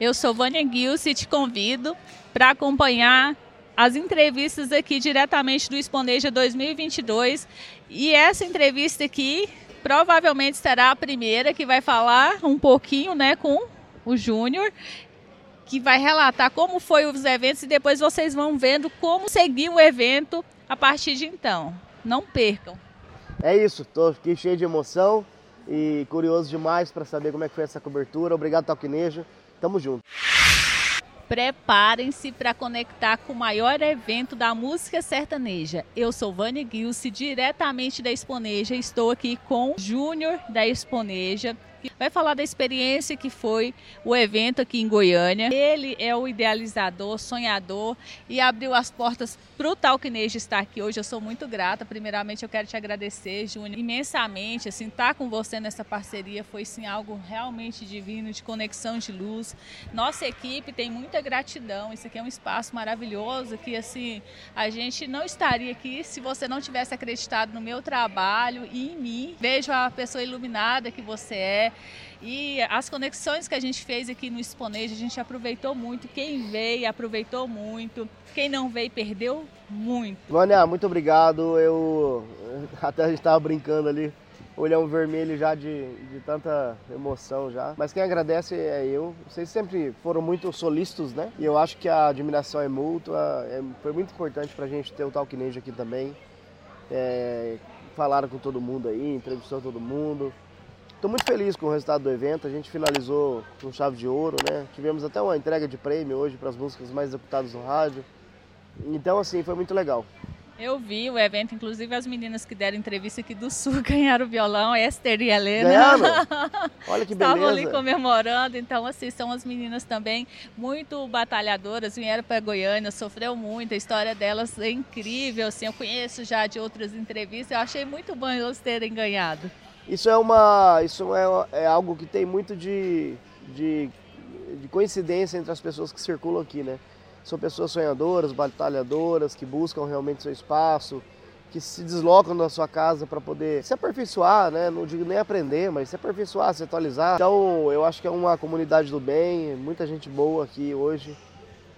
Eu sou Vânia Gilce e te convido para acompanhar as entrevistas aqui diretamente do Exponeja 2022. E essa entrevista aqui provavelmente será a primeira que vai falar um pouquinho né, com o Júnior, que vai relatar como foi os eventos e depois vocês vão vendo como seguir o evento a partir de então. Não percam. É isso, estou aqui cheio de emoção e curioso demais para saber como é que foi essa cobertura. Obrigado, Talquinejo. Tamo junto. Preparem-se para conectar com o maior evento da música sertaneja. Eu sou Vânia Gilce, diretamente da Exponeja. Estou aqui com Júnior da Exponeja vai falar da experiência que foi o evento aqui em Goiânia. Ele é o idealizador, sonhador e abriu as portas para o Talquinejo estar aqui hoje. Eu sou muito grata. Primeiramente, eu quero te agradecer, Júnior, imensamente. Assim, estar tá com você nessa parceria foi sim algo realmente divino, de conexão de luz. Nossa equipe tem muita gratidão. Isso aqui é um espaço maravilhoso que assim a gente não estaria aqui se você não tivesse acreditado no meu trabalho e em mim. Vejo a pessoa iluminada que você é, e as conexões que a gente fez aqui no Exponejo, a gente aproveitou muito. Quem veio aproveitou muito. Quem não veio perdeu muito. Vânia, muito obrigado. Eu até a gente estava brincando ali, olhão vermelho já de, de tanta emoção já. Mas quem agradece é eu. Vocês sempre foram muito solícitos, né? E eu acho que a admiração é mútua. É, foi muito importante para a gente ter o Talkinejo aqui também. É, falaram com todo mundo aí, entrevistou todo mundo. Estou muito feliz com o resultado do evento. A gente finalizou com chave de ouro, né? Tivemos até uma entrega de prêmio hoje para as músicas mais executadas no rádio. Então, assim, foi muito legal. Eu vi o evento, inclusive as meninas que deram entrevista aqui do Sul ganharam o violão, Esther e Helena. Ganharam? Olha que beleza. Estavam ali comemorando, então assim, são as meninas também muito batalhadoras, vieram para Goiânia, sofreu muito, a história delas é incrível, assim, eu conheço já de outras entrevistas, eu achei muito bom elas terem ganhado. Isso é uma, isso é, é algo que tem muito de, de, de, coincidência entre as pessoas que circulam aqui, né? São pessoas sonhadoras, batalhadoras, que buscam realmente seu espaço, que se deslocam da sua casa para poder se aperfeiçoar, né? Não digo nem aprender, mas se aperfeiçoar, se atualizar. Então, eu acho que é uma comunidade do bem, muita gente boa aqui hoje.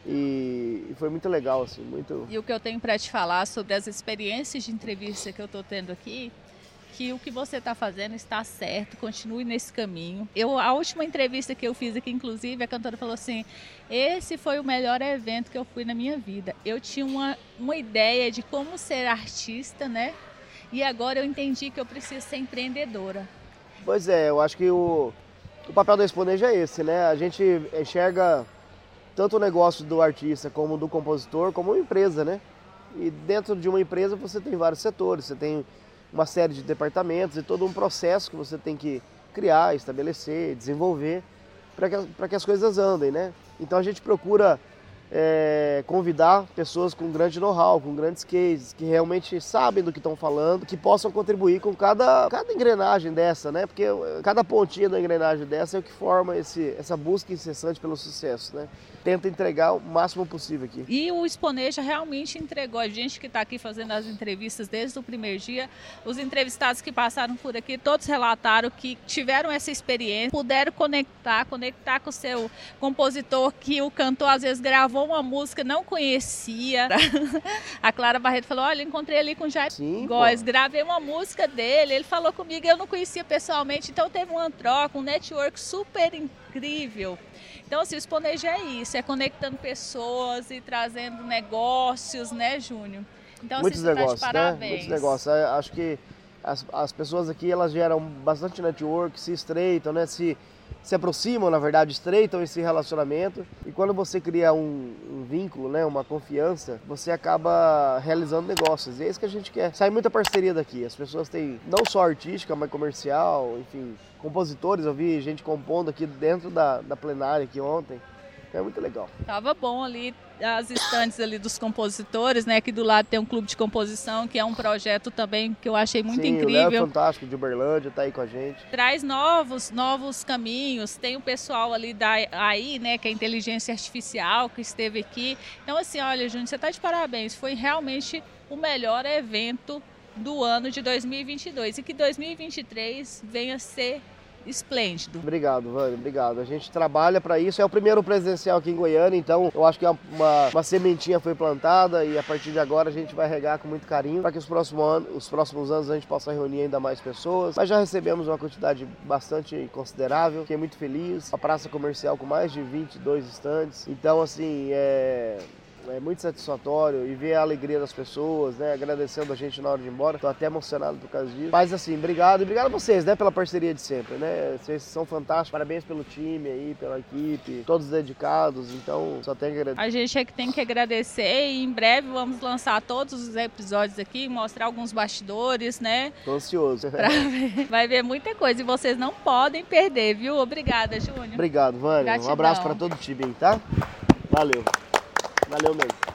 E, foi muito legal, assim, muito... E o que eu tenho para te falar sobre as experiências de entrevista que eu estou tendo aqui que o que você está fazendo está certo, continue nesse caminho. Eu a última entrevista que eu fiz aqui, inclusive, a cantora falou assim: esse foi o melhor evento que eu fui na minha vida. Eu tinha uma, uma ideia de como ser artista, né? E agora eu entendi que eu preciso ser empreendedora. Pois é, eu acho que o, o papel do Exponeja é esse, né? A gente enxerga tanto o negócio do artista como do compositor como uma empresa, né? E dentro de uma empresa você tem vários setores, você tem uma série de departamentos e todo um processo que você tem que criar, estabelecer, desenvolver para que, que as coisas andem, né? Então a gente procura é, convidar pessoas com grande know-how, com grandes cases, que realmente sabem do que estão falando, que possam contribuir com cada, cada engrenagem dessa, né? Porque cada pontinha da engrenagem dessa é o que forma esse, essa busca incessante pelo sucesso, né? Tenta entregar o máximo possível aqui. E o Exponeja realmente entregou. A gente que está aqui fazendo as entrevistas desde o primeiro dia, os entrevistados que passaram por aqui, todos relataram que tiveram essa experiência, puderam conectar, conectar com o seu compositor, que o cantor às vezes gravou uma música, não conhecia. A Clara Barreto falou: Olha, encontrei ali com o Jair Sim, Góes, gravei uma música dele, ele falou comigo, eu não conhecia pessoalmente, então teve uma troca, um network super incrível. Então, assim, o Exponeja é isso, é conectando pessoas e trazendo negócios, né, Júnior? Então, assim, Muitos negócios, tá né? Muitos negócios. É, acho que as, as pessoas aqui, elas geram bastante network, se estreitam, né? Se se aproximam, na verdade, estreitam esse relacionamento. E quando você cria um, um, vínculo, né, uma confiança, você acaba realizando negócios. E é isso que a gente quer. Sai muita parceria daqui. As pessoas têm não só artística, mas comercial, enfim, compositores. Eu vi gente compondo aqui dentro da, da plenária aqui ontem. É muito legal. Tava bom ali as estantes ali dos compositores, né? Aqui do lado tem um clube de composição, que é um projeto também que eu achei muito Sim, incrível. O Léo Fantástico de Uberlândia tá aí com a gente. Traz novos, novos caminhos. Tem o pessoal ali da AI, né? Que é a inteligência artificial que esteve aqui. Então assim, olha, Júnior, você tá de parabéns. Foi realmente o melhor evento do ano de 2022 e que 2023 venha ser esplêndido. Obrigado, Vânia, obrigado. A gente trabalha para isso. É o primeiro presencial aqui em Goiânia, então eu acho que uma, uma sementinha foi plantada e a partir de agora a gente vai regar com muito carinho para que os próximos, anos, os próximos anos a gente possa reunir ainda mais pessoas. Mas já recebemos uma quantidade bastante considerável, fiquei muito feliz. A praça comercial com mais de 22 estantes. Então, assim, é é muito satisfatório e ver a alegria das pessoas, né? Agradecendo a gente na hora de ir embora. Tô até emocionado por causa disso. Mas assim, obrigado. E obrigado a vocês, né? Pela parceria de sempre, né? Vocês são fantásticos. Parabéns pelo time aí, pela equipe. Todos dedicados. Então, só tem que agradecer. A gente é que tem que agradecer e em breve vamos lançar todos os episódios aqui, mostrar alguns bastidores, né? Tô ansioso. Ver. Vai ver muita coisa e vocês não podem perder, viu? Obrigada, Júnior. Obrigado, Vânia. Um abraço para todo o time, tá? Valeu. Valeu mesmo.